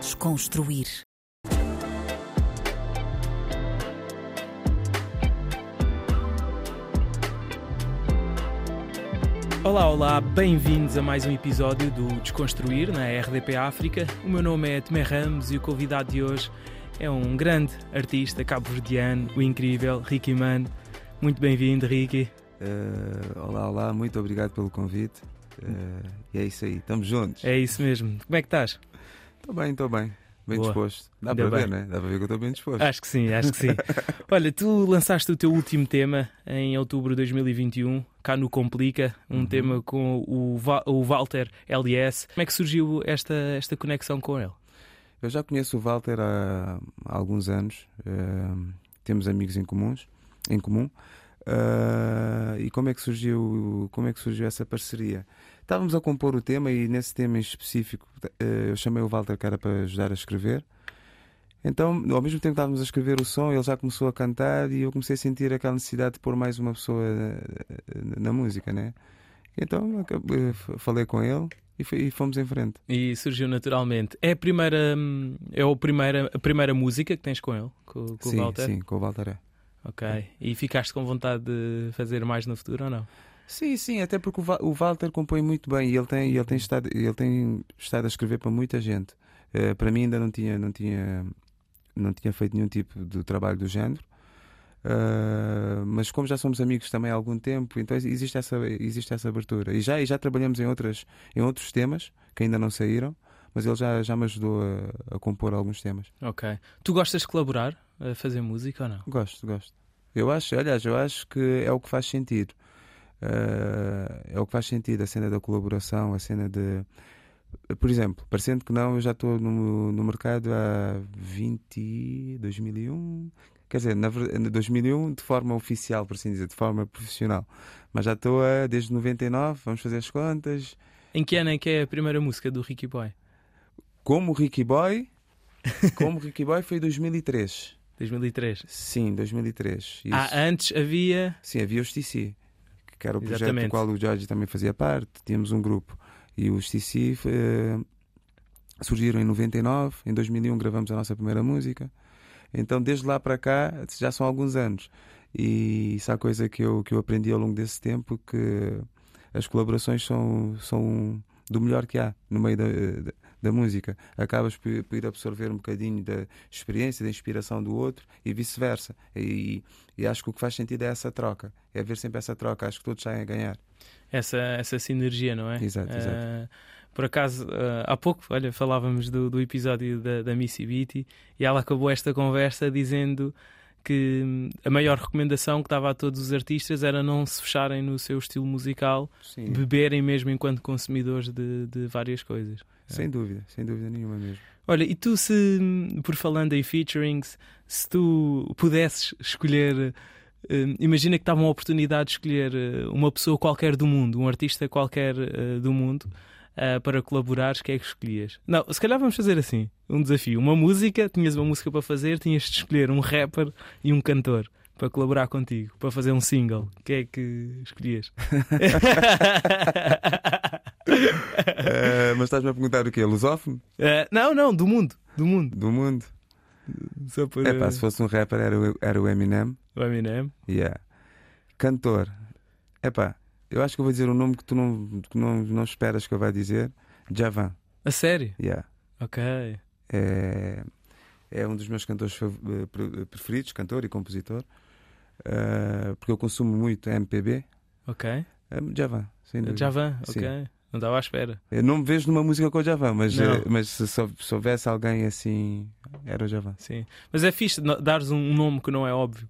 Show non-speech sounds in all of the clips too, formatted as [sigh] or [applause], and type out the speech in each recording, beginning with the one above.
Desconstruir. Olá, olá, bem-vindos a mais um episódio do Desconstruir na RDP África. O meu nome é Tomé Ramos e o convidado de hoje é um grande artista cabo-verdiano, o incrível Ricky Man. Muito bem-vindo, Ricky. Uh, olá, olá, muito obrigado pelo convite. Uh, e é isso aí, estamos juntos. É isso mesmo. Como é que estás? Estou bem, estou bem. Bem Boa. disposto. Dá Ainda para ver, bem. né? Dá para ver que eu estou bem disposto. Acho que sim, acho que sim. [laughs] Olha, tu lançaste o teu último tema em outubro de 2021, cá no Complica, um Uhum. tema com o, Va- o Walter LS. Como é que surgiu esta, esta conexão com ele? Eu já conheço o Walter há, há alguns anos. uh, temos amigos em comuns, em comum. Uh, e como é que surgiu como é que surgiu essa parceria? Estávamos a compor o tema e nesse tema em específico uh, eu chamei o Walter era para ajudar a escrever. Então, ao mesmo tempo que estávamos a escrever o som, ele já começou a cantar e eu comecei a sentir aquela necessidade de pôr mais uma pessoa uh, na música, né? Então acabei- falei com ele e, e fomos em frente. E surgiu naturalmente. É a primeira, hum, é a primeira, a primeira música que tens com ele, com, com sim, o Walter? sim, com o Walter é. Ok. E ficaste com vontade de fazer mais no futuro ou não? Sim, sim, até porque o, Walter compõe muito bem e ele tem, ele tem, estado, ele tem estado a escrever para muita gente. Eh, para mim ainda não tinha, não, tinha, não tinha feito nenhum tipo de trabalho do género. Eh, mas como já somos amigos também há algum tempo, então existe essa, existe essa abertura. E já, e já trabalhamos em, outras, em outros temas que ainda não saíram, mas ele já, já me ajudou a, a compor alguns temas. Ok. Tu gostas de colaborar a fazer música ou não? Gosto, gosto. Eu acho, aliás, eu acho que é o que faz sentido. Eh, é o que faz sentido, a cena da colaboração, a cena de. Por exemplo, parecendo que não, eu já estou no, no mercado há 20. 2001. Quer dizer, na, ver- em 2001 de forma oficial, por assim dizer, de forma profissional. Mas já estou a, desde 99, vamos fazer as contas. Em que ano é que é a primeira música do Ricky Boy? Como Ricky Boy, [laughs] como Ricky Boy foi em 2003. 2003. Sim, 2003. Isso. Ah, antes havia. Sim, havia os TC, que era o projeto Exatamente. do qual o Jorge também fazia parte. Tínhamos um grupo. E os TC eh, surgiram em 99. Em 2001 gravamos a nossa primeira música. Então, desde lá para cá, já são alguns anos. E isso é a coisa que eu, que eu aprendi ao longo desse tempo: que as colaborações são, são do melhor que há no meio da, da, música. Acabas por, por ir absorver um bocadinho da experiência, da inspiração do outro e vice-versa. E, e acho que o que faz sentido é essa troca, é haver sempre essa troca. Acho que todos saem a ganhar. essa, essa sinergia, não é? Exato, exato. Ah, por acaso, ah, há pouco, olha, falávamos do, do episódio da, da Missy Beatty e ela acabou esta conversa dizendo que hum, a maior recomendação que dava a todos os artistas era não se fecharem no seu estilo musical, Sim, beberem mesmo enquanto consumidores de, de várias coisas. Sem dúvida, sem dúvida nenhuma mesmo. Olha, e tu se, por falando em featurings, se tu pudesses escolher, eh, imagina que estava uma oportunidade de escolher eh, uma pessoa qualquer do mundo, um artista qualquer eh, do mundo, eh, para colaborares, quem é que escolhias? Não, se calhar vamos fazer assim, um desafio. Uma música, tinhas uma música para fazer, tinhas de escolher um rapper e um cantor para colaborar contigo, para fazer um single. Quem é que escolhias? [laughs] [laughs] Eh, mas estás-me a perguntar o quê? Lusófono? Eh, não, não, do mundo, do mundo. Do mundo? Só por, É pá, se fosse um rapper era o, era o Eminem. o Eminem. Yeah. Cantor. É pá, eu acho que eu vou dizer um nome que tu não, que não, não esperas que eu vá dizer. Javan. A sério? Yeah. Ok. É, é um dos meus cantores preferidos, cantor e compositor. Eh, porque eu consumo muito MPB. Ok. Javan, sem dúvida. Javan, Sim. Não estava à espera. Eu não me vejo numa música com o Javan, mas, eh, mas se, se houvesse alguém assim, era o Javan. Sim. Mas é fixe dares um nome que não é óbvio.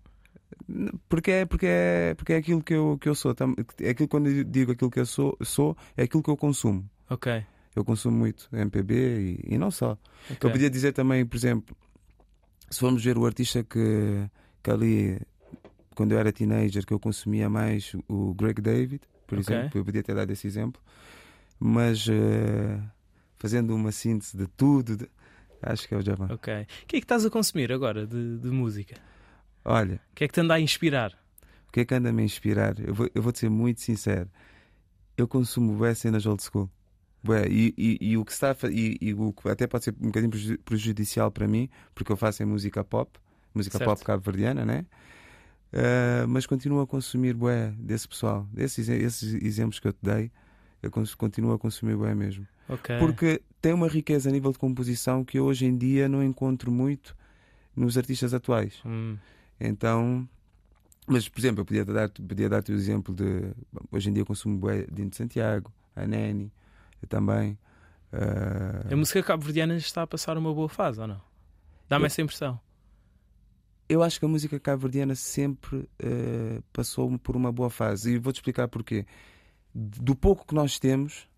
Porque é, porque é, porque é aquilo que eu, que eu sou. É aquilo quando eu digo aquilo que eu sou, sou, é aquilo que eu consumo. Ok. Eu consumo muito MPB e, e não só. ok. Eu podia dizer também, por exemplo, se formos ver o artista que, que ali, quando eu era teenager, que eu consumia mais, o Greg David, por Ok. exemplo, eu podia ter dado esse exemplo, mas eh, fazendo uma síntese de tudo, de- acho que é o Javan. Ok. O que é que estás a consumir agora de, de música? Olha, O que é que te anda a inspirar? o que é que anda a me inspirar? Eu vou, eu vou te ser muito sincero. Eu consumo bué cenas old school. Bué, e, e, e o que está a e, e, o que até pode ser um bocadinho prejudicial para mim, porque eu faço em música pop, música certo. pop cabo-verdiana, né? Uh, mas continuo a consumir bué desse pessoal, desses esses exemplos que eu te dei, eu continuo a consumir bué mesmo. Okay. Porque tem uma riqueza a nível de composição que eu hoje em dia não encontro muito nos artistas atuais. Hum. Então, mas por exemplo, eu podia dar-te podia dar o exemplo de. Hoje em dia eu consumo bué Dino de Santiago, a Neni também. Uh... A música cabo-verdiana está a passar uma boa fase ou não? Dá-me eu... essa impressão. Eu acho que a música cabo-verdiana sempre uh, passou por uma boa fase e vou-te explicar porquê. Do pouco que nós temos,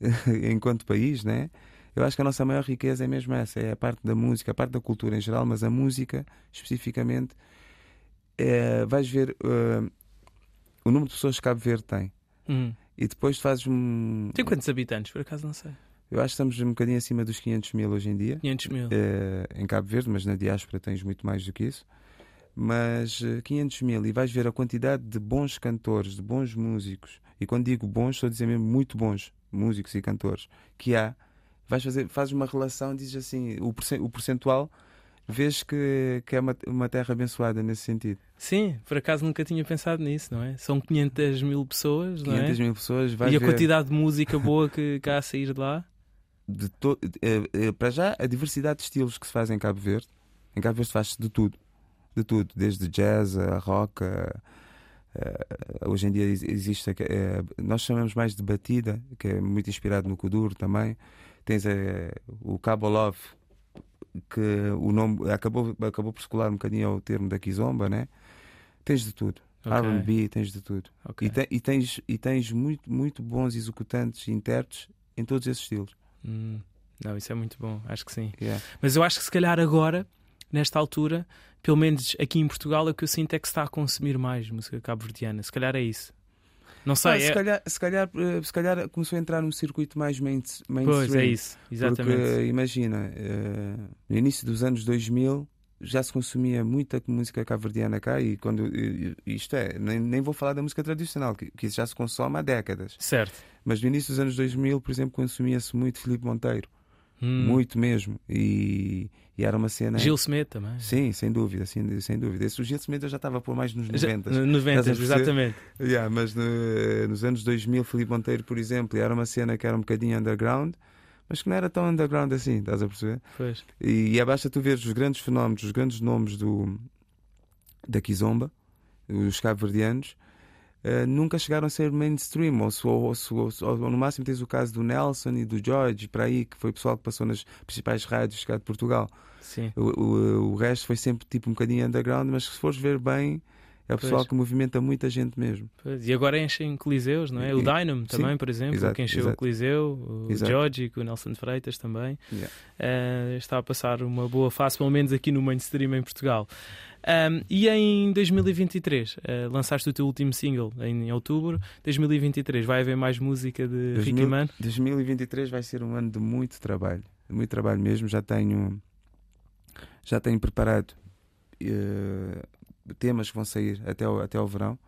[laughs] enquanto país, né? Eu acho que a nossa maior riqueza é mesmo essa, é a parte da música, a parte da cultura em geral, mas a música especificamente. É, vais ver uh, o número de pessoas que Cabo Verde tem. Hum. E depois fazes um. Tem quantos habitantes, por acaso não sei? Eu acho que estamos um bocadinho acima dos 500 mil hoje em dia. 500 mil. É, em Cabo Verde, mas na diáspora tens muito mais do que isso. Mas 500 eh, mil, e vais ver a quantidade de bons cantores, de bons músicos. E quando digo bons, estou a dizer mesmo muito bons músicos e cantores que há, vais fazer, fazes uma relação, dizes assim, o, o percentual, vês que, que é uma, uma terra abençoada nesse sentido. Sim, por acaso nunca tinha pensado nisso, não é? São 500 mil pessoas, 500 não é? mil pessoas, E a ver... quantidade de música boa que, cá a sair de lá? De to... Eh, eh, para já, a diversidade de estilos que se faz em Cabo Verde. Em Cabo Verde faz-se de tudo. De tudo, desde jazz a rock, a Uh, hoje em dia existe, uh, nós chamamos mais de batida, que é muito inspirado no Kuduro também. Tens o Cabo Love, que o nome acabou, acabou por circular um bocadinho ao termo da Kizomba, né? Tens de tudo. Okay. RB, tens de tudo. Okay. E, te, e, tens, e tens muito, muito bons executantes e intérpretes em todos esses estilos. Hum. Não, isso é muito bom, acho que sim. Yeah. Mas eu acho que se calhar agora, nesta altura, pelo menos aqui em Portugal, o que eu sinto é que se está a consumir mais música cabo-verdiana. Se calhar é isso. Não sei. Ah, se, é... calhar, se, calhar, eh, se calhar começou a entrar num circuito mais mainstream. Pois, é isso, exatamente. Porque, imagina, uh, no início dos anos 2000 já se consumia muita música cabo-verdiana cá e quando isto é, nem, nem vou falar da música tradicional, que, que já se consome há décadas. Certo. Mas no início dos anos 2000, por exemplo, consumia-se muito Filipe Monteiro. Hum. Muito mesmo. E, e, era uma cena. Gil Smith também. Sim, sem dúvida, sem, sem dúvida. Esse, o Gil Smith eu já estava por mais nos 90. Já, 90, exatamente. Yeah, mas no, nos anos 2000, Felipe Monteiro, por exemplo, era uma cena que era um bocadinho underground. Mas que não era tão underground assim, estás a perceber? Pois. E, e é basta tu ver os grandes fenómenos, os grandes nomes do, da Kizomba, os cabo-verdianos, uh, nunca chegaram a ser mainstream, ou, ou, ou, ou, no máximo tens o caso do Nelson e do George, para aí, que foi o pessoal que passou nas principais rádios cá de Portugal. Sim. O, o, o resto foi sempre tipo um bocadinho underground, mas se fores ver bem, é o pessoal pois. que movimenta muita gente mesmo. Pois. E agora enchem coliseus, não é? O Dynamo também, Sim. por exemplo, exato, que encheu exato. o Coliseu, o exato. George, o Nelson Freitas também. Yeah. Uh, está a passar uma boa fase, pelo menos aqui no mainstream em Portugal. Um, e em 2023, uh, ah, lançaste o teu último single em outubro. 2023 vai haver mais música de 2000, Ricky Man? 2023 vai ser um ano de muito trabalho, de muito trabalho mesmo. Já tenho, já tenho preparado uh, temas que vão sair até o, até o verão.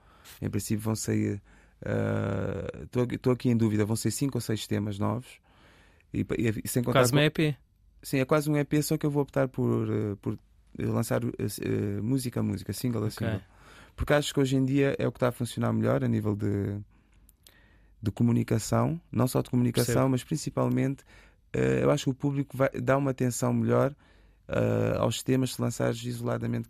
Em princípio, vão sair. Estou uh, aqui em dúvida, vão ser cinco ou seis temas novos. E, e, e sem contar quase com... um EP. Sim, é quase um EP, só que eu vou optar por, por lançar uh, música a música, single a single. Porque acho que hoje em dia é o que está a funcionar melhor a nível de, de comunicação, não só de comunicação, Percebo. mas principalmente uh, eu acho que o público vai dar uma atenção melhor uh, aos temas se lançares isoladamente,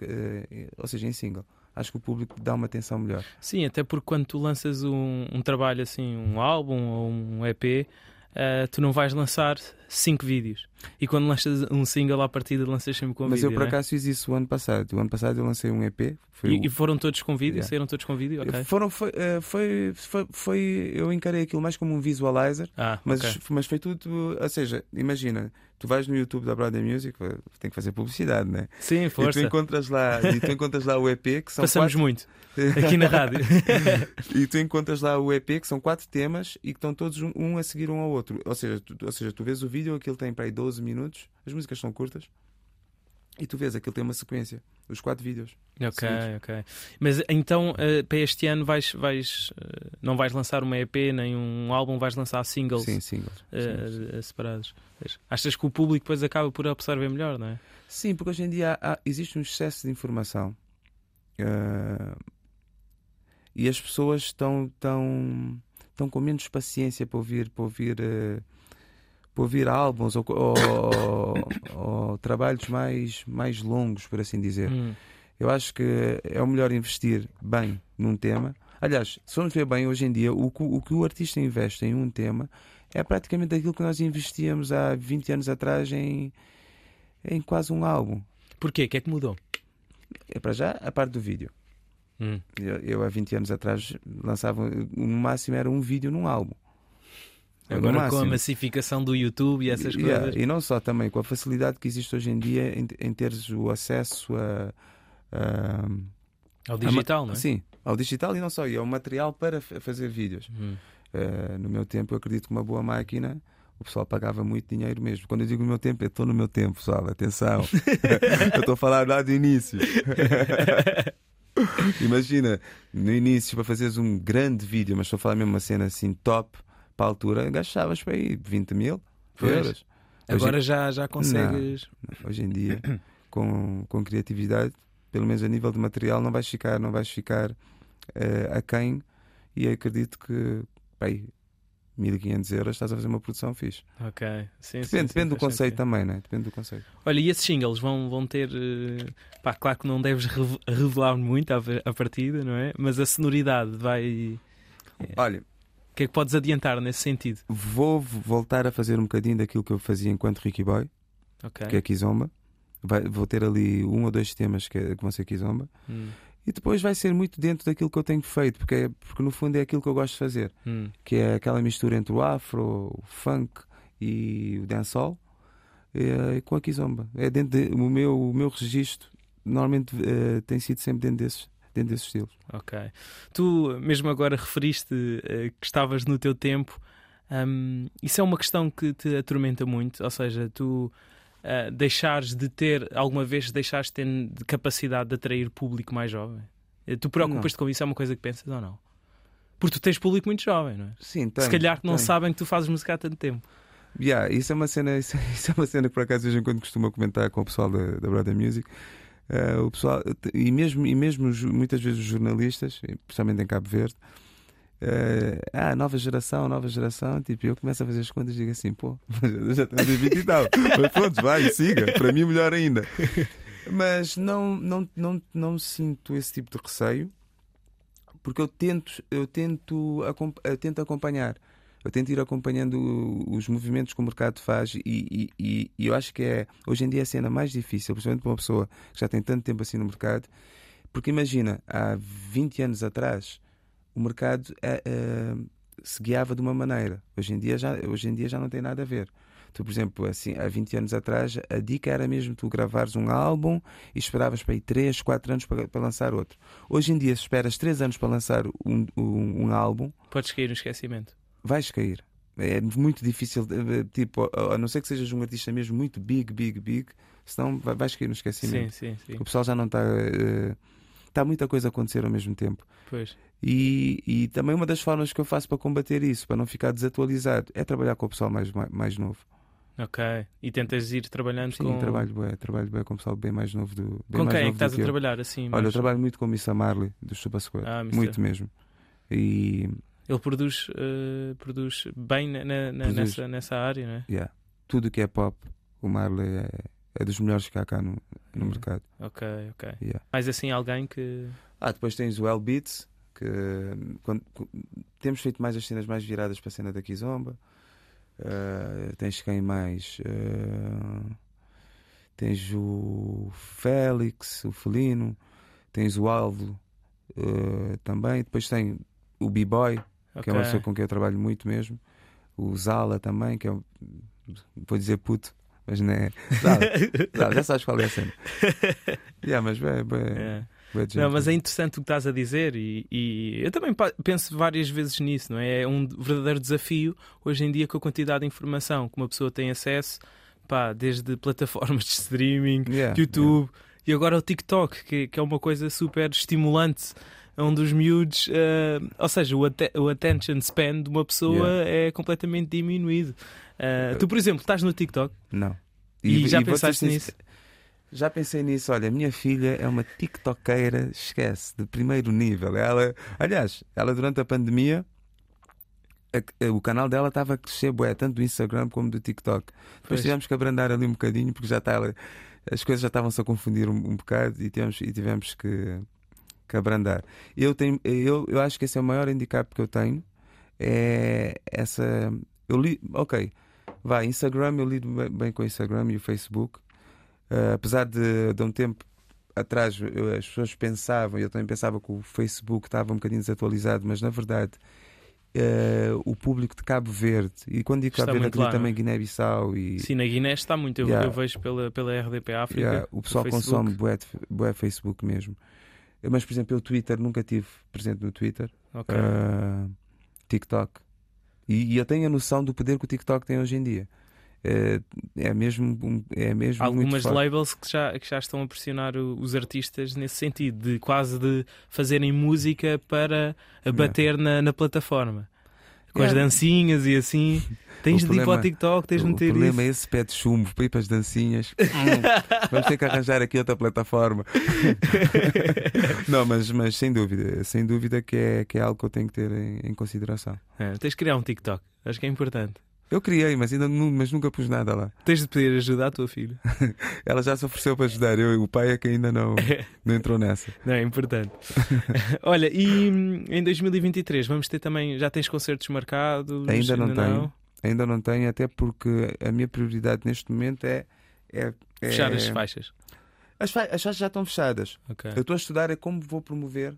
ou seja, em single acho que o público dá uma atenção melhor. Sim, até porque quando tu lanças um, um trabalho assim, um álbum ou um EP, uh, tu não vais lançar cinco vídeos. E quando lanças um single à partida, lanças sempre com Mas vídeo. Mas eu por é? acaso fiz isso o ano passado. O ano passado eu lancei um EP. E, o... e, foram todos com vídeo? Yeah. Saíram todos com vídeo? Okay. Foram, foi, uh, foi, foi, foi, Eu encarei aquilo mais como um visualizer. Ah, mas, okay. mas foi tudo. Ou seja, imagina, tu vais no YouTube da Brother Music, tem que fazer publicidade, né? Sim, força. E tu encontras lá, e tu [laughs] encontras lá o EP que são. Passamos quatro... muito [laughs] aqui na rádio. e tu encontras lá o EP que são quatro temas e que estão todos um a seguir um ao outro. Ou seja, tu, ou seja, tu vês o vídeo, aquilo tem para aí 12 minutos, as músicas são curtas. E tu vês, aquilo tem uma sequência, os quatro vídeos. Ok, seguidos. ok. Mas então, eh, para este ano, vais, vais, eh, não vais lançar uma EP nem um álbum, vais lançar singles Sim, singles. eh, separados. Achas que o público depois acaba por absorver melhor, não é? Sim, porque hoje em dia há- existe um excesso de informação e as pessoas estão, estão, estão com menos paciência para ouvir, para ouvir, para ouvir álbuns ou, ou- ou trabalhos mais, mais longos, por assim dizer. Hum. Eu acho que é o melhor investir bem num tema. Aliás, se formos ver bem hoje em dia, o que o, que o artista investe em um tema é praticamente aquilo que nós investíamos há 20 anos atrás em, em quase um álbum. Porquê? O que é que mudou? É para já a parte do vídeo. Hum. Eu, eu, há 20 anos atrás lançava, no máximo era um vídeo num álbum. Agora com a massificação do YouTube e essas Yeah, coisas. E não só também, com a facilidade que existe hoje em dia em, em teres o acesso a- a Ao digital, não é? Sim, ao digital e não só, e ao material para fa- fazer vídeos. Hum. Eh, no meu tempo, eu acredito que uma boa máquina, o pessoal pagava muito dinheiro mesmo. Quando eu digo no meu tempo, eu estou no meu tempo, pessoal, atenção. [laughs] eu estou a falar lá do início. [laughs] Imagina, no início, para fazeres um grande vídeo, mas estou a falar mesmo uma cena assim top, para a altura, gastavas para aí 20 mil Pois. euros. Agora já, já consegues. Hoje em dia, [clears throat] com, com criatividade, pelo menos a nível de material, não vais ficar, não vais ficar eh, aquém. E acredito que, bem, 1500 euros estás a fazer uma produção fixe. Ok. Sim, sim, Depende, sim, depende do faz conceito sentido. também, né? Depende do conceito. Olha, e esses singles vão, vão ter. eh, Pá, claro que não deves rev- revelar muito à, à partida, não é? Mas a sonoridade vai. Olha, que é que podes adiantar nesse sentido? vou voltar a fazer um bocadinho daquilo que eu fazia enquanto Ricky Boy, Ok. que é Kizomba. Vai- vou ter ali um ou dois temas que, que vão ser Kizomba. Hum, E depois vai ser muito dentro daquilo que eu tenho feito, porque, é- porque no fundo é aquilo que eu gosto de fazer. hum. que é aquela mistura entre o afro, o funk e o dancehall, eh, com a kizomba. É dentro de- o meu o meu registro normalmente eh, tem sido sempre dentro desses dentro desses estilos. Ok. Tu, mesmo agora, referiste eh, que estavas no teu tempo. Hum, isso é uma questão que te atormenta muito? Ou seja, tu eh, deixares de ter, alguma vez deixaste de ter de capacidade de atrair público mais jovem? Eh, Tu preocupas-te com isso? É uma coisa que pensas ou não? Porque tu tens público muito jovem, não é? Sim, Se tenho, calhar que não tenho. sabem que tu fazes música há tanto tempo. Yeah, isso é uma cena, isso, [laughs] isso é uma cena que por acaso de vez em quando costumo comentar com o pessoal da, da Brother Music. Eh, o pessoal, e mesmo, e mesmo muitas vezes os jornalistas, principalmente em Cabo Verde, eh, ah, nova geração, nova geração. Tipo, eu começo a fazer as contas e digo assim, pô, [laughs] já tenho 20 e tal. Mas pronto, vai, siga. Para mim, melhor ainda. Mas não, não, não, não sinto esse tipo de receio, porque eu tento, eu tento, eu tento acompanhar. Eu tento ir acompanhando os movimentos que o mercado faz e, e- e- e eu acho que é hoje em dia a cena mais difícil, principalmente para uma pessoa que já tem tanto tempo assim no mercado, porque imagina, há 20 anos atrás o mercado eh, eh, se guiava de uma maneira. Hoje em dia já, hoje em dia já não tem nada a ver. Tu, por exemplo, assim, há 20 anos atrás, a dica era mesmo tu gravares um álbum e esperavas para ir 3, 4 anos para, para lançar outro. Hoje em dia, se esperas 3 anos para lançar um, um, um álbum, Podes cair no esquecimento. Vais cair. É muito difícil, eh, tipo, a não ser que sejas um artista mesmo muito big, big, big, senão vai- vais cair no Sim, esquecimento. sim, sim. O pessoal já não está. eh, Está muita coisa a acontecer ao mesmo tempo. Pois. E, e também uma das formas que eu faço para combater isso, para não ficar desatualizado, é trabalhar com o pessoal mais, mais, novo. Ok. E tentas ir trabalhando Sim, com. trabalho bem, trabalho bem com o pessoal bem mais novo do bem Com mais quem é que estás a trabalhar assim? Olha, mais- eu trabalho muito com o Missa Marley do Square. Ah, muito mesmo. E Ele produz, eh, produz bem na- na- Produz. Nessa, nessa área, não é? yeah, tudo que é pop, o Marley é, é dos melhores que há cá no, no Hum. mercado. Ok, ok. Yeah. Mais assim alguém que. Ah, depois tens o L Beats, que quando- temos feito mais as cenas mais viradas para a cena da Kizomba. Ah, tens quem mais? Ah, tens o Félix, o Felino, tens o Aldo ah, também. Depois tem o B-Boy, que Ok. é uma pessoa com quem eu trabalho muito mesmo. O Zala também, que é um, vou dizer puto, mas não é. [laughs] Zala, Zala, já sabes qual é a cena. [laughs] Yeah, mas bem, bem, É. bem Não, mas é interessante o que estás a dizer e, e eu também penso várias vezes nisso, não é? É um verdadeiro desafio hoje em dia com a quantidade de informação que uma pessoa tem acesso pá, desde plataformas de streaming, Yeah, YouTube e agora o TikTok, que, que é uma coisa super estimulante. Onde os miúdos, eh, ou seja, o, atte- o attention span de uma pessoa é completamente diminuído. Eh, tu, por exemplo, estás no TikTok Não. e, já vou-te pensaste nisso? Já pensei nisso. Olha, a minha filha é uma TikTokeira, esquece, de primeiro nível. Ela, aliás, ela durante a pandemia, o canal dela estava a crescer, bué, tanto do Instagram como do TikTok. Depois Pois. tivemos que abrandar ali um bocadinho, porque já está, as coisas já estavam-se a confundir um, um bocado e tivemos, e tivemos que, que abrandar. Eu, tenho, eu, eu acho que esse é o maior handicap que eu tenho. É essa. Eu li, ok, vai, Instagram, eu lido bem, com o Instagram e o Facebook. Uh, apesar de, de um tempo atrás eu- as pessoas pensavam, eu também pensava que o Facebook estava um bocadinho desatualizado, mas na verdade uh, o público de Cabo Verde, e quando digo Está Cabo Verde, acredito lá, também Guiné-Bissau e Sim, na Guiné está muito. Eu, Yeah. eu vejo pela, pela RDP África. yeah, o pessoal Facebook. consome bué, bué Facebook mesmo. Mas, por exemplo, eu Twitter nunca tive presente no Twitter, Ok. uh, TikTok, e, e eu tenho a noção do poder que o TikTok tem hoje em dia. É, é mesmo, é mesmo algumas labels que já, que já estão a pressionar os artistas nesse sentido, de quase de fazerem música para bater na, na plataforma. Com as Yeah. dancinhas e assim. [laughs] Tens O de ir para o problema- TikTok, tens de o meter problema isso. é esse pé de chumbo para ir para as dancinhas. [laughs] Hum, Vamos ter que arranjar aqui outra plataforma. [laughs] Não, mas, mas sem dúvida, sem dúvida que é, que é algo que eu tenho que ter em, em consideração. É, tens de criar um TikTok, acho que é importante. Eu criei, mas ainda nu- mas nunca pus nada lá. [laughs] Tens de pedir ajuda à tua filha. [laughs] Ela já se ofereceu para ajudar. Eu, o pai é que ainda não, não entrou nessa. Não, é importante. [laughs] Olha, e hum, em 2023 vamos ter também. Já tens concertos marcados? Ainda não tenho. Ainda não tenho, até porque a minha prioridade neste momento é. é, é- Fechar as faixas. As, fa- as faixas já estão fechadas. Ok. Eu estou a estudar é como vou promover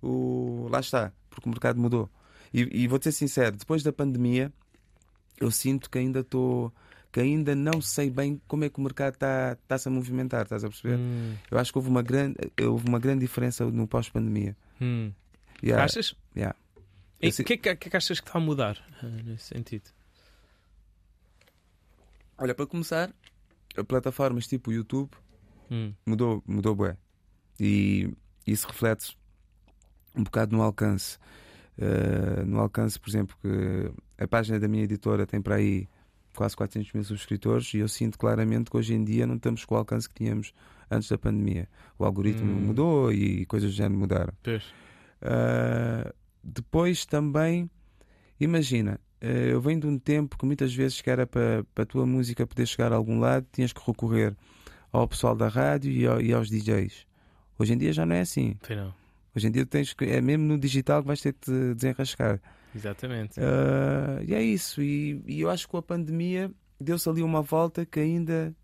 o. Lá está, porque o mercado mudou. E, e vou-te ser sincero, depois da pandemia, eu sinto que ainda estou. que ainda não sei bem como é que o mercado está está -se a movimentar, estás a perceber? Hum, Eu acho que houve uma grande, houve uma grande diferença no pós-pandemia. hum. Yeah, Achas? yeah. E O que, é que, que é que achas que está a mudar ah, nesse sentido? Olha, para começar, plataformas tipo o YouTube Hum, mudou, mudou bué. E isso reflete um bocado no alcance. Uh, no alcance, por exemplo, que a página da minha editora tem para aí quase 400 mil subscritores e eu sinto claramente que hoje em dia não estamos com o alcance que tínhamos antes da pandemia. O algoritmo Hum. mudou e coisas do género mudaram. Uh, depois também, imagina, uh, eu venho de um tempo que muitas vezes que era para para a tua música poder chegar a algum lado, tinhas que recorrer ao pessoal da rádio e, ao- e aos DJs. Hoje em dia já não é assim. Hoje em dia tens que, é mesmo no digital que vais ter que te desenrascar. Exatamente. Uh, e é isso. E, e eu acho que com a pandemia deu-se ali uma volta que ainda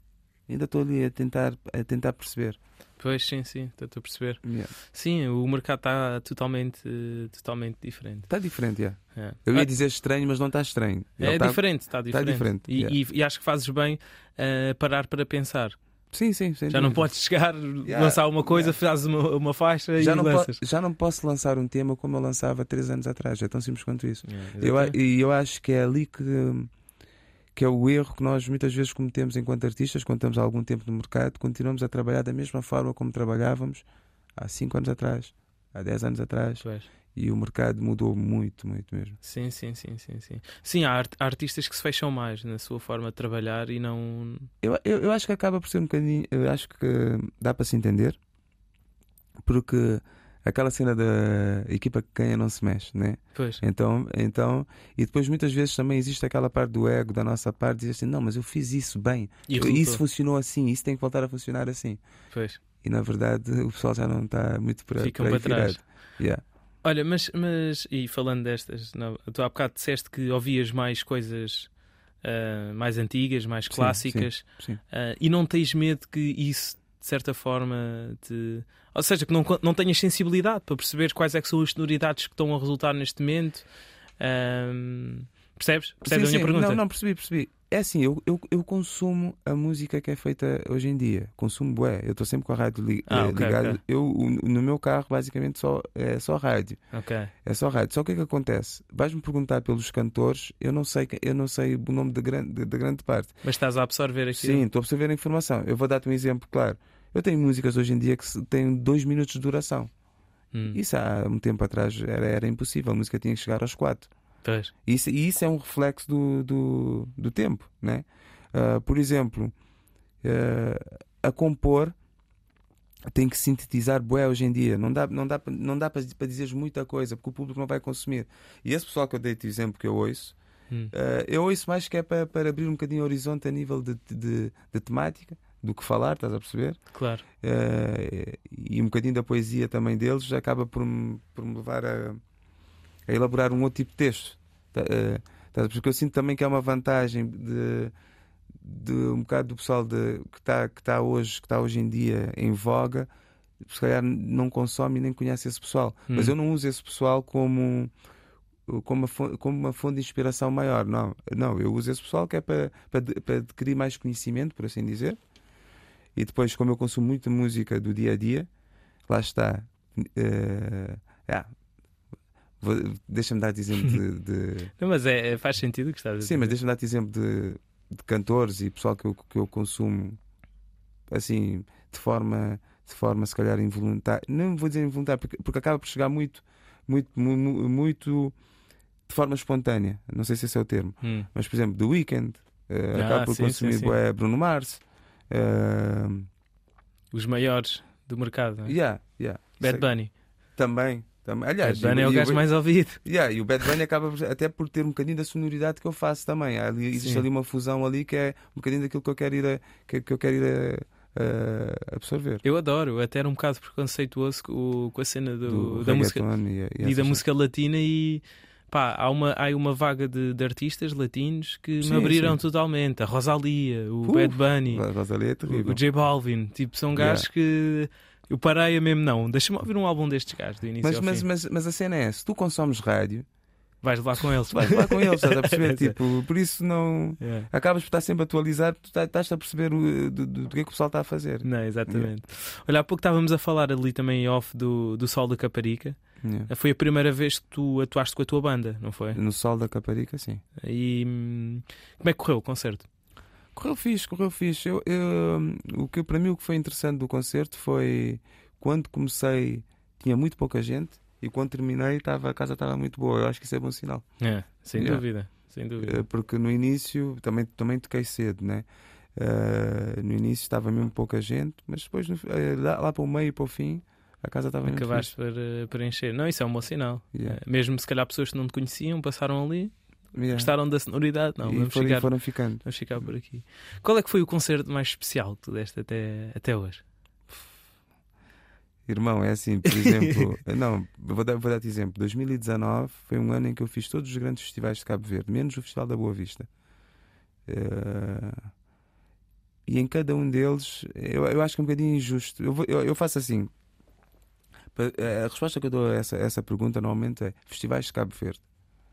ainda estou ali a tentar, a tentar perceber. Pois sim, sim, estou a perceber. Yeah. Sim, o mercado está totalmente, totalmente diferente. Está diferente, yeah. É, Eu ia Ah, dizer estranho, mas não está estranho. Ele é tá- diferente, está diferente. diferente, E, yeah. e- e acho que fazes bem a parar para pensar. Sim, sim, sem Já não podes chegar, Yeah, lançar uma coisa, fazes uma, uma faixa já e não, lanças. já não posso lançar um tema como eu lançava três anos atrás. É tão simples quanto isso. Yeah, Eu, e eu acho que é ali que, que é o erro que nós muitas vezes cometemos enquanto artistas, quando estamos há algum tempo no mercado, continuamos a trabalhar da mesma forma como trabalhávamos há 5 anos atrás, há 10 anos atrás, Pois. E o mercado mudou muito, muito mesmo. Sim, sim, sim, sim, sim. Sim, há, art- há artistas que se fecham mais na sua forma de trabalhar e não. Eu, eu, eu acho que acaba por ser um bocadinho, eu acho que dá para se entender, porque aquela cena da equipa que ganha não se mexe, né? Pois. Então, então, e depois muitas vezes também existe aquela parte do ego da nossa parte, dizer assim, não, mas eu fiz isso bem, E isso funcionou assim, isso tem que voltar a funcionar assim. Pois. E na verdade o pessoal já não está muito para, Ficam para para trás. Yeah. Olha, mas, mas e falando destas, não, tu há bocado disseste que ouvias mais coisas ah, mais antigas, mais Sim, clássicas, sim. ah, e não tens medo que isso, de certa forma, te. Ou seja, que não, não tenhas sensibilidade para perceber quais é que são as sonoridades que estão a resultar neste momento. Ahm, percebes? Percebes Sim, a minha sim. pergunta? Não, não percebi, percebi. É assim, eu, eu, eu consumo a música que é feita hoje em dia. Consumo bué. Eu estou sempre com a rádio li, Ah, eh, ok, ligada. ok. Eu, no meu carro, basicamente, só, é só rádio. Ok. É só rádio. Só o que é que acontece? Vais-me perguntar pelos cantores, eu não sei, eu não sei o nome de grande, de, de grande parte. Mas estás a absorver aquilo. Sim, estou a absorver a informação. Eu vou dar-te um exemplo claro. Eu tenho músicas hoje em dia que têm dois minutos de duração. Hum, Isso há um tempo atrás era, era impossível. A música tinha que chegar aos quatro. Pois. Isso, e isso é um reflexo do, do, do tempo, né? Ah, por exemplo, ah, a compor tem que sintetizar bué hoje em dia. Não dá, não dá, não dá para, dizeres muita coisa porque o público não vai consumir. E esse pessoal que eu dei-te o exemplo que eu ouço, Hum. ah, eu ouço mais que é para, para abrir um bocadinho o horizonte a nível de, de, de temática, do que falar, estás a perceber? Claro. Eh, e um bocadinho da poesia também deles acaba por me, por me levar a, a elaborar um outro tipo de texto. Tá, eh, tá, porque eu sinto também que é uma vantagem de, de um bocado do pessoal de, que está que tá hoje, que tá hoje em dia em voga, se calhar não consome e nem conhece esse pessoal. Mas Hum. eu não uso esse pessoal como. Como uma, fonte, como uma fonte de inspiração maior, não. Não, eu uso esse pessoal que é para, para, para adquirir mais conhecimento, por assim dizer, e depois, como eu consumo muita música do dia a dia, lá está. eh, ah, vou- Deixa-me dar-te exemplo de. [laughs] de- Não, mas é, é- faz sentido que estás a sim, mas deixa-me dar-te exemplo de, de cantores e pessoal que eu, que eu consumo assim, de forma, de forma se calhar involuntária. Não vou dizer involuntária, porque, porque acaba por chegar muito, muito, mu- mu- muito de forma espontânea. Não sei se esse é o termo. Hum. Mas, por exemplo, The Weeknd, eh, Ah, acaba por sim, consumir sim, sim. Bruno Mars. eh, Os maiores do mercado. não é? yeah, yeah. Bad Bunny. Também. Também. Aliás, Bad Bunny é o gajo mais ouvido. Yeah, e o Bad Bunny acaba até por ter um bocadinho da sonoridade que eu faço também. Ali- existe Sim. ali uma fusão ali que é um bocadinho daquilo que eu quero ir a, que, que eu quero ir a, a absorver. Eu adoro, até era um bocado preconceituoso com, com a cena do, Do da música e, da música latina e pá, há uma, há uma vaga de, de artistas latinos que Sim, me abriram sim. totalmente. A Rosalia, o Uf, Bad Bunny, Rosalia é o, J Balvin, tipo, são Yeah. gajos que eu parei a mesmo, não, deixa-me ouvir um álbum destes gajos do início Mas, ao mas, fim. mas, mas a cena é: se tu consomes rádio, Vais lá com eles. vais lá com eles, estás a perceber? [laughs] Tipo, por isso não. Yeah. Acabas por estar sempre atualizado, tu tá- estás a perceber o, do, do, do que é que o pessoal está a fazer. Não, exatamente. Olha, há pouco estávamos a falar ali também off do, do Sol da Caparica. Yeah. Foi a primeira vez que tu atuaste com a tua banda, não foi? No sol da Caparica, sim. E hum, como é que correu o concerto? Correu fixe, correu fixe. Eu, eu- o que, para mim o que foi interessante do concerto foi quando comecei tinha muito pouca gente e quando terminei estava, a casa estava muito boa. Eu acho que isso é bom sinal. É, sem Yeah. dúvida, sem dúvida. Eh, Porque no início também, também toquei cedo, né? Eh, no início estava mesmo pouca gente, mas depois no- eh, lá, lá para o meio e para o fim a casa estava muito Acabaste por preencher. Não, isso é um bom sinal. Yeah. Mesmo se calhar pessoas que não te conheciam passaram ali, Yeah. gostaram da sonoridade. Não, e vamos foram, ficar, foram ficando. vamos ficar por aqui. Qual é que foi o concerto mais especial que tu deste até, até hoje? Irmão, é assim, por exemplo, [laughs] não, vou dar, vou dar-te exemplo. 2019 foi um ano em que eu fiz todos os grandes festivais de Cabo Verde, menos o Festival da Boa Vista. Eh, e em cada um deles, eu, eu acho que é um bocadinho injusto. Eu, vou- eu, eu faço assim. Eh, A resposta que eu dou a essa, essa pergunta normalmente é festivais de Cabo Verde.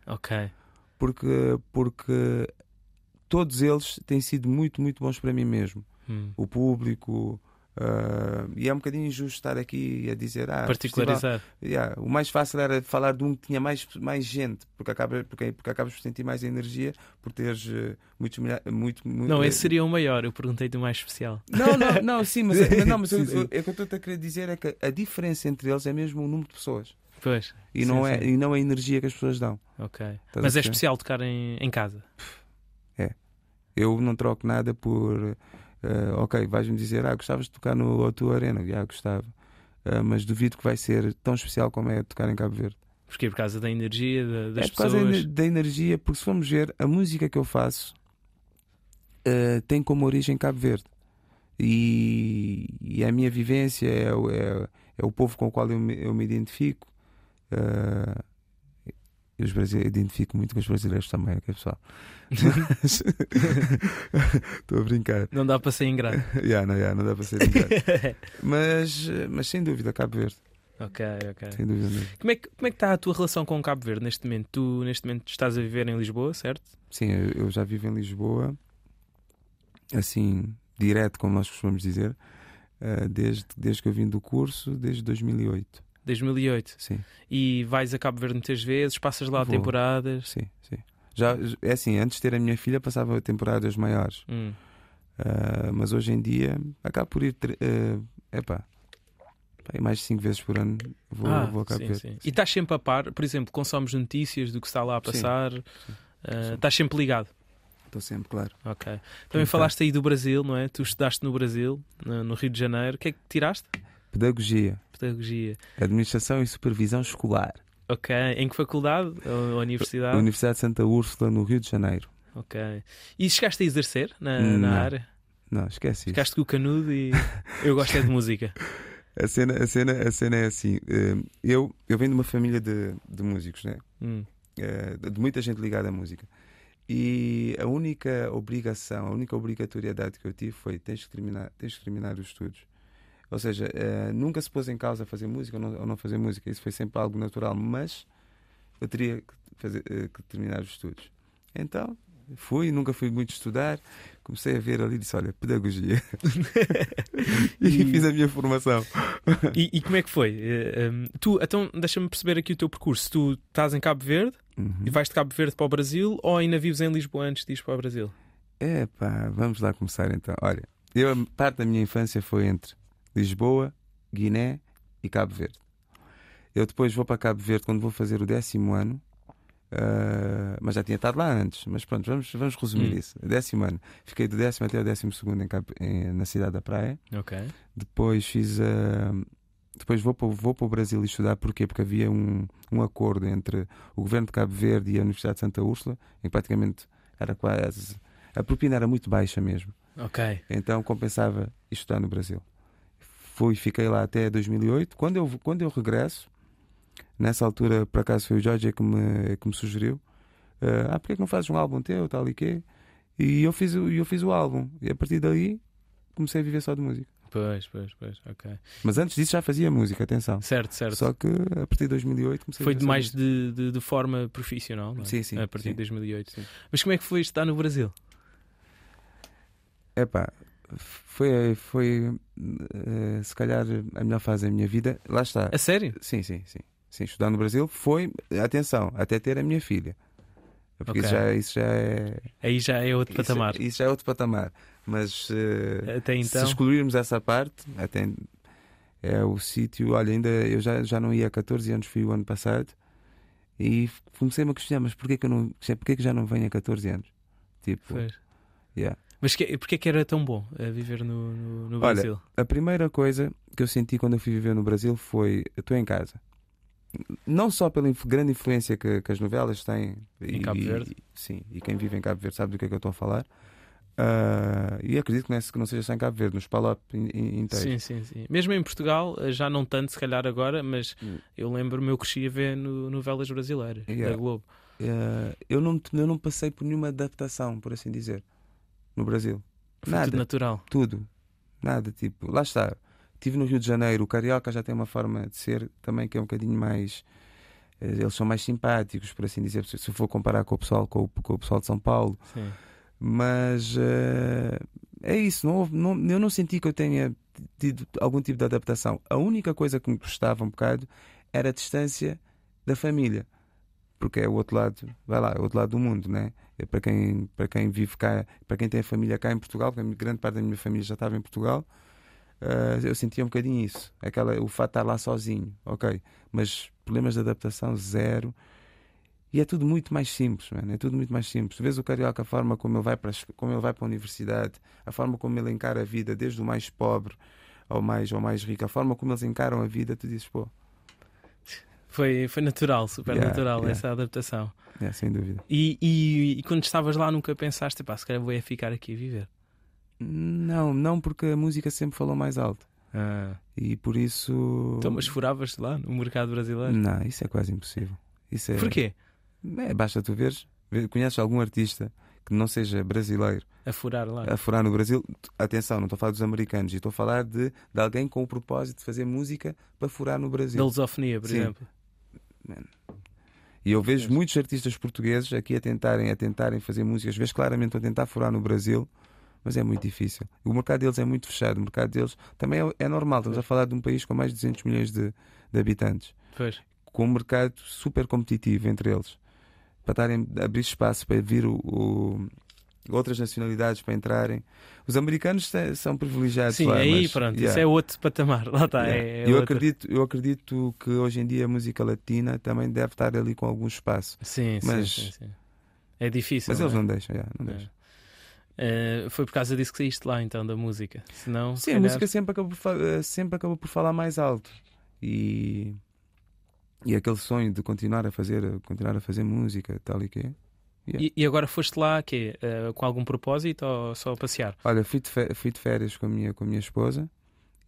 Ok. Porque, porque todos eles têm sido muito, muito bons para mim mesmo. Hum. O público. eh, e é um bocadinho injusto estar aqui a dizer ah, festival- Particularizar. Yeah, o mais fácil era falar de um que tinha mais, mais gente, porque, acaba, porque, porque acabas por sentir mais energia por teres eh, muitos milha- muito, muito Não, esse seria o maior. Eu perguntei-te o mais especial. não, não, não, sim, mas, [laughs] não, mas eu- eu- o que eu estou a querer dizer é que a diferença entre eles é mesmo o número de pessoas Pois. e, Sim, não, é, sim. e não a energia que as pessoas dão. Ok. Estás Mas é especial tocar em, em casa. Eu não troco nada por. eh, ok, vais-me dizer, ah, gostavas de tocar no O2 Arena? Já gostava. Ah, mas duvido que vai ser tão especial como é tocar em Cabo Verde. Porquê? Por causa da energia da- das é por causa pessoas. da- energia, porque se formos ver, a música que eu faço eh, tem como origem Cabo Verde. E, e a minha vivência é, o- é, é o povo com o qual eu me, eu me identifico. Eh, e os brasileiros identifico muito com os brasileiros também, ok, pessoal? [laughs] Estou a brincar. Não dá para ser ingrato. [laughs] Yeah, não, yeah, não dá para ser ingrato. [laughs] mas, mas sem dúvida, Cabo Verde. ok, ok. Sem dúvida mesmo. Como é, que, como é que está a tua relação com Cabo Verde neste momento? Tu neste momento estás a viver em Lisboa, certo? Sim, eu, eu já vivo em Lisboa assim, direto, como nós costumamos dizer, uh, desde, desde que eu vim do curso, desde 2008. 2008? Sim. E vais a Cabo Verde muitas vezes, passas lá Vou. temporadas? Sim, sim. Já, é assim, antes de ter a minha filha, passava temporadas maiores. Hum. Uh, mas hoje em dia, acabo por ir. Uh, epá, pá, mais de 5 vezes por ano vou, Ah, vou a Cabo sim, Verde. sim. E estás sempre a par, por exemplo, consomes notícias do que está lá a Sim, passar, ah, estás sempre ligado. Estou sempre, claro. Ok. Também Sim, falaste aí do Brasil, não é? Tu estudaste no Brasil, no no Rio de Janeiro. O que é que tiraste? Pedagogia, Pedagogia. Administração e Supervisão Escolar. Ok. Em que faculdade? Ou, universidade? Universidade de Santa Úrsula, no Rio de Janeiro. Ok. E chegaste a exercer na, na Não. área? Não, esquece isso. Ficaste com o canudo e eu gosto é de música. [laughs] A cena, a, cena, a cena é assim: eh, eu, eu venho de uma família de, de músicos, né? Hum. Eh, de muita gente ligada à música. E a única obrigação, a única obrigatoriedade que eu tive foi: tens que terminar, tens que terminar os estudos. Ou seja, eh, nunca se pôs em causa fazer música ou não, ou não fazer música. Isso foi sempre algo natural, mas eu teria que, fazer, eh, que terminar os estudos. Então, fui, nunca fui muito estudar. Comecei a ver ali e disse: Olha, pedagogia. [laughs] e, E- fiz a minha formação. E, e como é que foi? Um, tu, então, deixa-me perceber aqui o teu percurso. Tu estás em Cabo Verde Uhum. e vais de Cabo Verde para o Brasil ou ainda vives em Lisboa antes de ir para o Brasil? É pá, vamos lá começar então. Olha, eu, parte da minha infância foi entre Lisboa, Guiné e Cabo Verde. Eu depois vou para Cabo Verde quando vou fazer o décimo ano, ah, mas já tinha estado lá antes. Mas pronto, vamos, vamos resumir Hum. isso. Décimo ano, fiquei do décimo até o décimo segundo em Cabo- em- na cidade da Praia. Ok. Depois fiz a. Depois vou para, o- vou para o Brasil estudar, porquê? Porque havia um, um acordo entre o governo de Cabo Verde e a Universidade de Santa Úrsula, em que praticamente era quase. A propina era muito baixa mesmo. Ok. Então compensava estudar no Brasil. Fui, fiquei lá até 2008. Quando eu, quando eu regresso, nessa altura, por acaso foi o Jorge que me, que me sugeriu: eh, Ah, porquê que não fazes um álbum teu, tal e quê? E eu fiz, o- eu fiz o álbum. E a partir daí comecei a viver só de música. Pois, pois, pois. Ok. Mas antes disso já fazia música, atenção. Certo, certo. Só que a partir de 2008 comecei Foi a mais de, de, de forma profissional, não é? Sim, sim, A partir sim. de 2008. Sim. Mas como é que foi estar no Brasil? Epá, foi, foi eh, se calhar a melhor fase da minha vida. Lá está. A sério? Sim, sim, sim. Sim, estudar no Brasil foi, atenção, até ter a minha filha. Porque Ok. isso, já, isso já é. Aí já é outro isso- patamar. Isso, já é outro patamar. Mas eh, Até se então. excluirmos essa parte, até é o sítio. Olha, ainda eu já, já não ia há 14 anos, fui o ano passado. E comecei-me a questionar, mas porquê que, eu não, porquê que já não venho há 14 anos? Tipo, Pois. yeah. Mas que, porquê que era tão bom a viver no, no, no Olha, Brasil? A primeira coisa que eu senti quando eu fui viver no Brasil foi: estou em casa. Não só pela grande influência que, que as novelas têm. Em e- Cabo Verde. e- sim, e quem vive em Cabo Verde sabe do que é que eu estou a falar. Ah, e acredito que não, é- que não seja só em Cabo Verde, nos Palop in- in- inteiros. Sim, sim, sim. Mesmo em Portugal, eh, já não tanto, se calhar agora, mas Hum. eu lembro-me, eu cresci a ver no, novelas brasileiras, Yeah. da Globo. Ah, eu, não, eu não passei por nenhuma adaptação, por assim dizer, no Brasil. Foi Nada. tudo natural. Tudo. Nada, tipo, lá está. Estive no Rio de Janeiro, o carioca já tem uma forma de ser também que é um bocadinho mais. eh, Eles são mais simpáticos, por assim dizer, se for comparar com o pessoal, com o, com o pessoal de São Paulo. Sim. Mas eh, é isso, não, houve- não- eu não senti que eu tenha tido algum tipo de adaptação. A única coisa que me custava um bocado era a distância da família. Porque é o outro lado, vai lá, é o outro lado do mundo, né? É para quem, para quem vive cá, para quem tem a família cá em Portugal, porque grande parte da minha família já estava em Portugal, eh, eu sentia um bocadinho isso. Aquela, o fato de estar lá sozinho, ok. Mas problemas de adaptação, zero. E é tudo muito mais simples, mano. É tudo muito mais simples. Tu vês o carioca, a forma como ele vai para, como ele vai para a universidade, a forma como ele encara a vida, desde o mais pobre ao mais, ao mais rico, a forma como eles encaram a vida, tu dizes, pô, Foi, foi natural, super Yeah, natural yeah. essa adaptação. é, sem dúvida. E, e, e quando estavas lá nunca pensaste, pá, se calhar vou é ficar aqui a viver. Não, não, porque a música sempre falou mais alto. E por isso. Então, mas furavas lá no mercado brasileiro? Não, isso é quase impossível. Isso é... Porquê? É, basta tu veres. ver- Conheces algum artista que não seja brasileiro A furar lá. a furar no Brasil? Atenção, não estou a falar dos americanos, estou a falar de, de alguém com o propósito de fazer música para furar no Brasil. Da lusofonia, por Sim. exemplo. E eu vejo muitos artistas portugueses aqui a tentarem, a tentarem fazer músicas, vezes claramente a tentar furar no Brasil, mas é muito difícil. O mercado deles é muito fechado. O mercado deles também é, é normal. Estamos a falar de um país com mais de 200 milhões de, de habitantes, Pois. com um mercado super competitivo entre eles, para estarem a abrir espaço para vir o, o- outras nacionalidades para entrarem. Os americanos são privilegiados Sim, lá, aí mas, pronto, yeah. isso é outro patamar. Lá está. Yeah. É, é eu, acredito, eu acredito que hoje em dia a música latina também deve estar ali com algum espaço. Sim, sim, mas- sim, sim. É difícil. Mas eles não é? não deixam, yeah, não É. deixam. Eh, foi por causa disso que saíste lá, então, da música. Senão, se Sim, a calhar- música sempre acabou, eh, sempre acabou por falar mais alto. E, e aquele sonho de continuar a fazer, continuar a fazer música, tal e quê. E, e agora foste lá quê? Eh, com algum propósito ou só a passear? Olha, fui de, fe- fui de férias com a, minha, com a minha esposa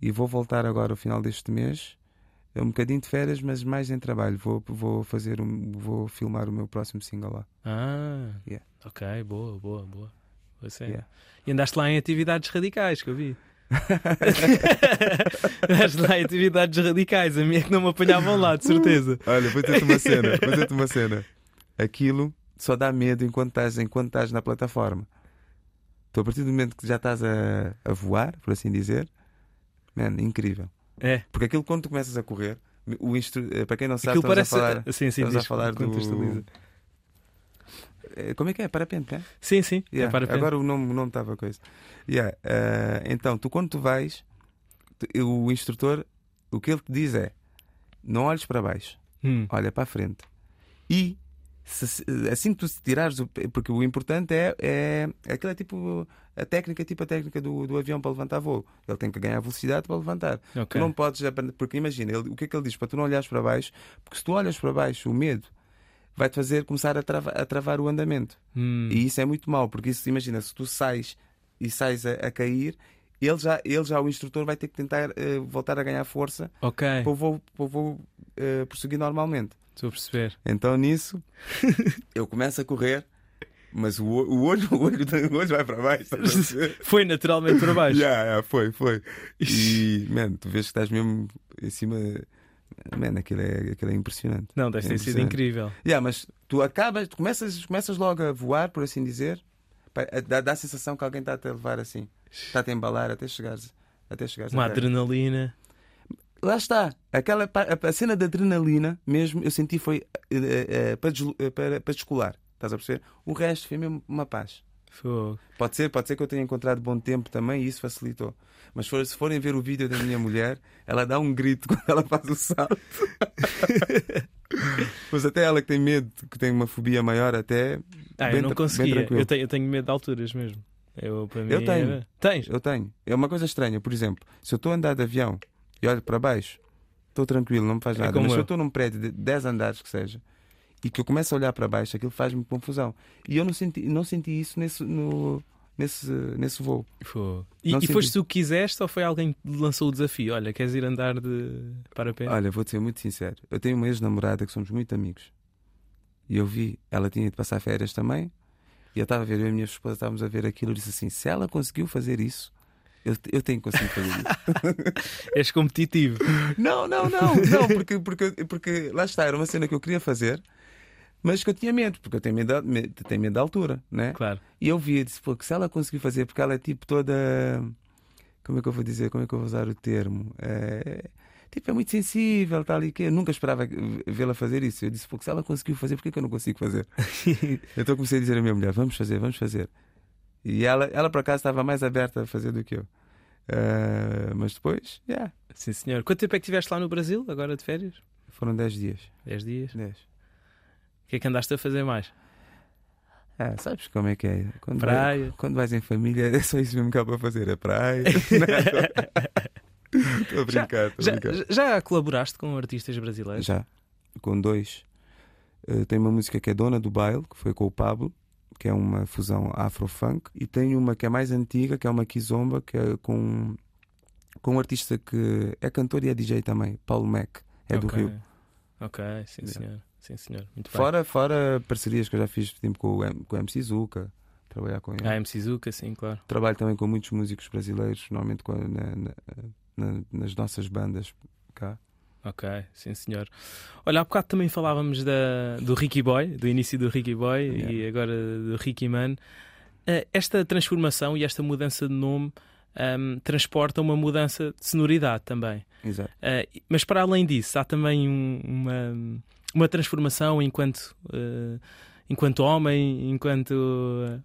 e vou voltar agora ao final deste mês. É um bocadinho de férias, mas mais em trabalho. Vou, vou fazer um, vou filmar o meu próximo single lá. Ah, Yeah. ok, boa, boa, boa. Você. Yeah. E andaste lá em atividades radicais, que eu vi. [laughs] andaste lá em atividades radicais, a minha é que não me apanhavam lá, de certeza. Olha, vou ter-te uma cena, vou ter-te uma cena. Aquilo só dá medo enquanto estás, enquanto estás na plataforma. Tu, a partir do momento que já estás a, a voar, por assim dizer, man, incrível. É, Porque aquilo quando tu começas a correr, o instru... eh, para quem não sabe, aquilo estamos parece. a falar. sim, sim, estamos a falar do-. Eh, Como é que é? Parapente, é? Sim, sim. é Yeah, para Agora o nome o nome estava coisa. Yeah, eh, então, tu quando tu vais, tu- o instrutor, o que ele te diz é: não olhes para baixo. Hum, olha para a frente. E se- assim que tu se tirares, o- porque o importante é, é aquilo é tipo a técnica, é tipo a técnica do, do avião para levantar voo. Ele tem que ganhar velocidade para levantar. Tu ok. não podes, aprender- porque imagina, ele- o que é que ele diz? Para tu não olhares para baixo, porque se tu olhas para baixo, o medo vai-te fazer começar a, trava- a travar o andamento. Hum, E isso é muito mau, porque isso, imagina, se tu sais e sais a, a cair, ele já, ele já, o instrutor, vai ter que tentar eh, voltar a ganhar força ok, para o voo, para o voo eh, prosseguir normalmente. estou a perceber. Então nisso eu começo a correr, mas o, o- olho, o olho, o olho vai para baixo. [laughs] Foi naturalmente para baixo. yeah, yeah, foi, foi. E, man, tu vês que estás mesmo em cima. Man, aquilo é, aquilo é impressionante. Não, deve É ter sido incrível. Yeah, mas tu acabas, tu começas, começas logo a voar, por assim dizer, dá, dá a sensação que alguém está-te a levar assim, está-te a embalar até chegares, até chegares Uma terra. adrenalina. Lá está. Aquela, a, cena da adrenalina mesmo, eu senti foi eh, eh, para, deslo- para, para descolar. Estás a perceber? O resto foi mesmo uma paz. Fogo. Pode ser, pode ser que eu tenha encontrado bom tempo também e isso facilitou. Mas se for- se forem ver o vídeo da minha mulher, ela dá um grito [laughs] quando ela faz o salto. [laughs] Mas até ela que tem medo, que tem uma fobia maior, até. Ah, bem eu não conseguia. Eu tenho, eu tenho medo de alturas mesmo. Eu, para mim, Eu tenho. era- Tens? Eu tenho. É uma coisa estranha. Por exemplo, se eu estou a andar de avião e olho para baixo, estou tranquilo, não me faz É nada. como Mas se eu. eu estou num prédio de 10 andares que seja e que eu começo a olhar para baixo, aquilo faz-me confusão. E eu não senti, não senti isso nesse, no, nesse, nesse voo. Fogo. E, Não e senti. foste tu que quiseste ou foi alguém que lançou o desafio? Olha, queres ir andar de parapente? Olha, vou-te ser muito sincero. Eu tenho uma ex-namorada que somos muito amigos. E eu vi, ela tinha de passar férias também. E eu estava a ver, eu e a minha esposa estávamos a ver aquilo. Eu disse assim: se ela conseguiu fazer isso, eu, eu tenho que conseguir fazer isso. [laughs] És competitivo. Não, não, não, não, porque, porque, porque lá está, era uma cena que eu queria fazer, mas que eu tinha medo, porque eu tenho medo, tenho medo da altura, né? Claro. E eu vi, disse, pô, que se ela conseguir fazer, porque ela é tipo toda. Como é que eu vou dizer? Como é que eu vou usar o termo? É, tipo, é muito sensível, tal e que. Eu nunca esperava vê-la fazer isso. Eu disse, pô, que se ela conseguiu fazer, por que, que eu não consigo fazer? [laughs] então comecei a dizer à minha mulher, vamos fazer, vamos fazer. E ela, ela por acaso estava mais aberta a fazer do que eu. Ah, mas depois, yeah, Sim, senhor. Quanto tempo é que estiveste lá no Brasil, agora de férias? foram 10 dias. 10 dias. 10. O que é que andaste a fazer mais? Ah, sabes como é que é? Quando, Praia. vai- quando vais em família, [laughs] é só isso mesmo que há para fazer. A praia. [laughs] Estou a brincar, estou a Já, brincar. já colaboraste com artistas brasileiros? Já, com dois. Eh, tem uma música que é Dona do Baile, que foi com o Pablo, que é uma fusão afro-funk. E tem uma que é mais antiga, que é uma kizomba, que é com, com um artista que é cantor e é DJ também, Paulo Mac, é do Ok. Rio. Ok, sim Yeah. senhor. Sim senhor. Muito bem. Fora, fora parcerias que eu já fiz tipo, com, o M- com o MC Zuka, trabalhar com ele. Ah, MC Zuka, sim, claro. Trabalho também com muitos músicos brasileiros, normalmente com na- na- nas nossas bandas cá. Ok, sim senhor. Olha, há bocado também falávamos da, do Ricky Boy, do início do Ricky Boy Yeah. e agora do Ricky Man. Uh, esta transformação e esta mudança de nome um, transporta uma mudança de sonoridade também. Exato. Uh, mas para além disso, há também um, uma, uma transformação enquanto, uh, enquanto homem, enquanto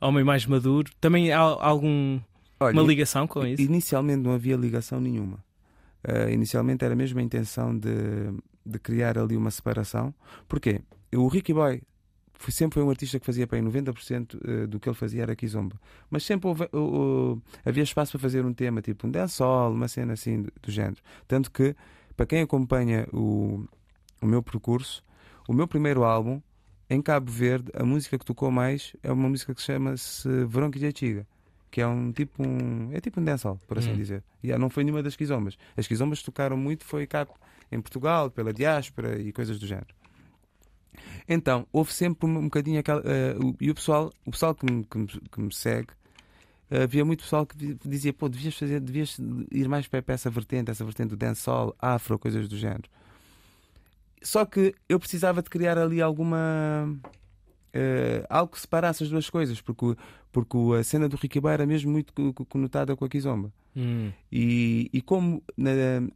homem mais maduro. Também há algum Olha, uma ligação com isso? Inicialmente não havia ligação nenhuma. Inicialmente era mesmo a intenção de, de criar ali uma separação. Porquê? O Ricky Boy foi, sempre foi um artista que fazia bem 90% eh, do que ele fazia era Kizomba. Mas sempre houve, uh, uh, havia espaço para fazer um tema, tipo um dancehall, uma cena assim do, do género. Tanto que, para quem acompanha o, o meu percurso, o meu primeiro álbum, em Cabo Verde, a música que tocou mais é uma música que chama-se Verão Quijachiga que é um tipo um é tipo um dancehall, por assim hum. dizer. E não foi nenhuma das quizombas. As quizombas tocaram muito foi cá em Portugal, pela diáspora e coisas do género. Então, houve sempre um, um bocadinho aquela. Uh, e o pessoal, o pessoal que me, que me, que me segue, uh, havia muito pessoal que dizia: pô, devias, fazer, devias ir mais para essa vertente, essa vertente do dancehall, afro, coisas do género. Só que eu precisava de criar ali alguma uh, algo que separasse as duas coisas, porque, porque a cena do Ricky Boy era mesmo muito conotada com a Kizomba. Hum. E, e como na,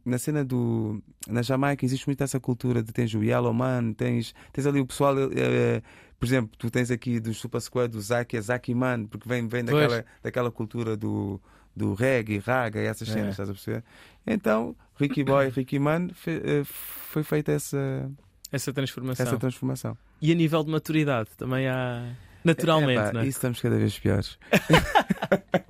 na cena do. Na Jamaica existe muito essa cultura de tens o Yellow Man, tens, tens ali o pessoal. Uh, por exemplo, tu tens aqui do Super Squad o Zaki, a Zaki Man, porque vem, vem daquela, daquela cultura do, do reggae, raga, essas cenas, é. estás a perceber? Então, Ricky Boy, Ricky Man, foi, foi feita essa, essa transformação. Essa transformação. E a nível de maturidade também há. Naturalmente, é, não é? Isso estamos cada vez piores. [laughs]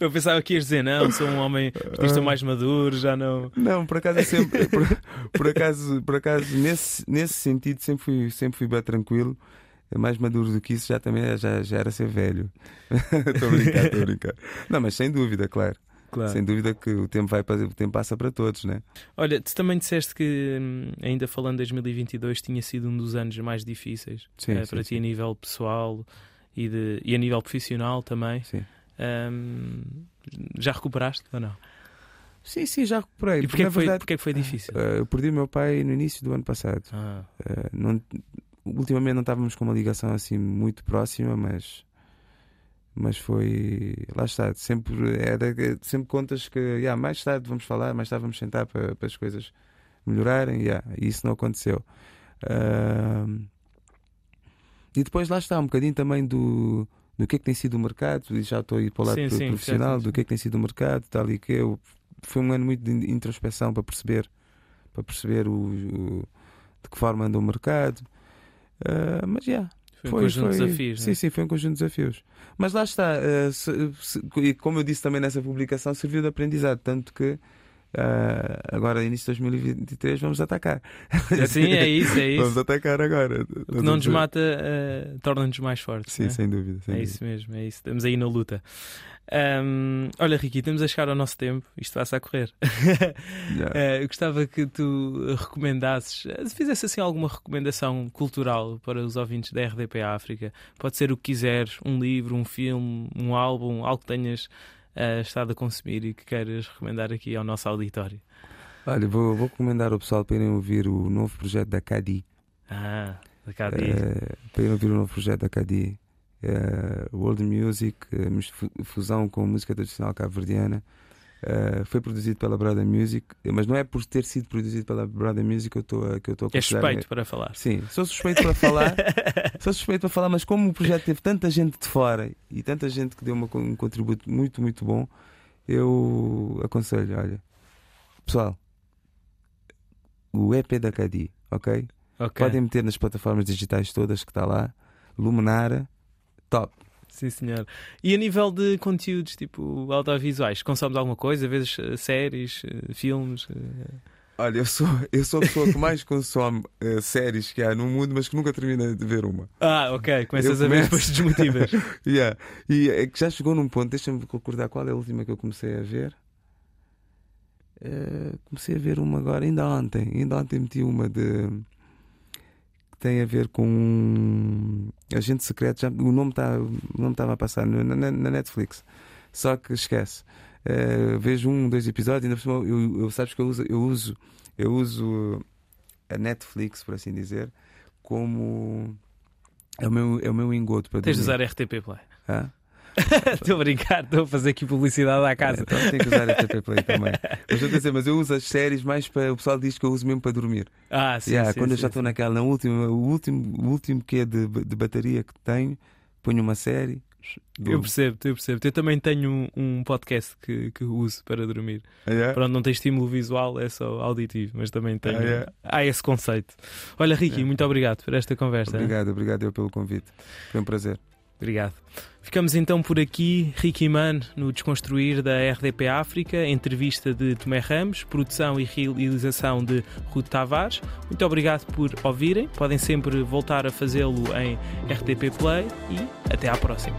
Eu pensava que ias dizer, não, sou um homem artista mais maduro, já não. Não, por acaso sempre, por, por, acaso, por acaso nesse, nesse sentido sempre fui, sempre fui bem tranquilo. Mais maduro do que isso já também já, já era ser velho. [laughs] Estou a brincar, estou a brincar. Não, mas sem dúvida, claro. Claro. Sem dúvida que o tempo, vai, o tempo passa para todos, né? Olha, tu também disseste que, hum, ainda falando de 2022, tinha sido um dos anos mais difíceis sim, para sim, ti sim. a nível pessoal e, de, e a nível profissional também. Sim. Um, já recuperaste ou não? Sim, sim, já recuperei. E porquê, que foi, verdade, porquê que foi difícil? Uh, eu perdi o meu pai no início do ano passado. Ah. Uh, não, ultimamente não estávamos com uma ligação assim muito próxima, mas mas foi lá está sempre era sempre contas que yeah, mais tarde vamos falar mais tarde vamos sentar para, para as coisas melhorarem. Yeah, e isso não aconteceu. Uh, e depois lá está um bocadinho também do do que é que tem sido o mercado e já estou a ir para o lado sim, sim, profissional do que é que tem sido o mercado tal e que eu foi um ano muito de introspeção para perceber para perceber o, o de que forma anda o mercado. Uh, mas já yeah, foi um foi, conjunto de desafios. Sim, né? sim, foi um conjunto de desafios. Mas lá está, uh, se, se, e como eu disse também nessa publicação, serviu de aprendizado, tanto que Uh, agora, início de 2023, vamos atacar. Sim, é isso, é [laughs] isso. Vamos atacar agora. O que não nos mata uh, torna-nos mais fortes. Sim, né? sem dúvida. Sem é dúvida. isso mesmo, é isso. Estamos aí na luta. Um, olha, Ricky, estamos a chegar ao nosso tempo. Isto vai-se a correr. [laughs] Yeah. uh, gostava que tu recomendasses, se fizesse assim alguma recomendação cultural para os ouvintes da RDP África. Pode ser o que quiseres: um livro, um filme, um álbum, algo que tenhas uh, estado a consumir e que queiras recomendar aqui ao nosso auditório? Olha, vou, vou recomendar ao pessoal para irem ouvir o novo projeto da Cadi. Ah, da Cadi. Uh, para irem ouvir o novo projeto da Cadi. Uh, world Music, fusão com música tradicional cabo-verdiana. Uh, foi produzido pela Brother Music, mas não é por ter sido produzido pela Brother Music que eu estou que eu estou a É suspeito para falar. Sim, sou suspeito para falar. [laughs] sou suspeito para falar, mas como o projeto teve tanta gente de fora e tanta gente que deu uma, um contributo muito, muito bom, eu aconselho, olha, pessoal, o EP da Cadi, ok? okay. Podem meter nas plataformas digitais todas que está lá. Luminara, top. Sim, senhor. E a nível de conteúdos, tipo audiovisuais, consomes alguma coisa? Vezes uh, séries, uh, filmes? Uh... Olha, eu sou, eu sou a pessoa que mais consome uh, séries que há no mundo, mas que nunca termina de ver uma. Ah, ok. Começas eu a ver depois desmotivas. [laughs] yeah. E é que já chegou num ponto, deixa-me recordar qual é a última que eu comecei a ver. Uh, comecei a ver uma agora, ainda ontem. Ainda ontem meti uma de tem a ver com um agente secreto. Já, o nome tá, estava a passar na, na, na, Netflix. Só que esquece. Uh, vejo um, dois episódios, ainda por cima, eu, eu, sabes que eu uso, eu uso, eu uso a Netflix, por assim dizer, como é o meu, é o meu engodo para Tens de usar RTP Play. [laughs] Estou a brincar, estou a fazer aqui publicidade à casa. Então tem que usar FTP Play também. Mas eu, dizer, mas eu uso as séries mais para. O pessoal diz que eu uso mesmo para dormir. Ah, sim. Yeah, sim quando sim, eu já estou naquela, na última, o último, o último que é de, de bateria que tenho, ponho uma série. Eu durmo. percebo, eu percebo. Eu também tenho um, um podcast que, que uso para dormir. Ah, yeah? Pronto, não tem estímulo visual, é só auditivo, mas também tenho. Ah, é? Há esse conceito. Olha, Ricky, É. muito obrigado por esta conversa. Obrigado, obrigado eu pelo convite. Foi um prazer. Obrigado. Ficamos então por aqui, Ricky Man, no Desconstruir da RDP África, entrevista de Tomé Ramos, produção e realização de Ruth Tavares. Muito obrigado por ouvirem. Podem sempre voltar a fazê-lo em RTP Play e até à próxima.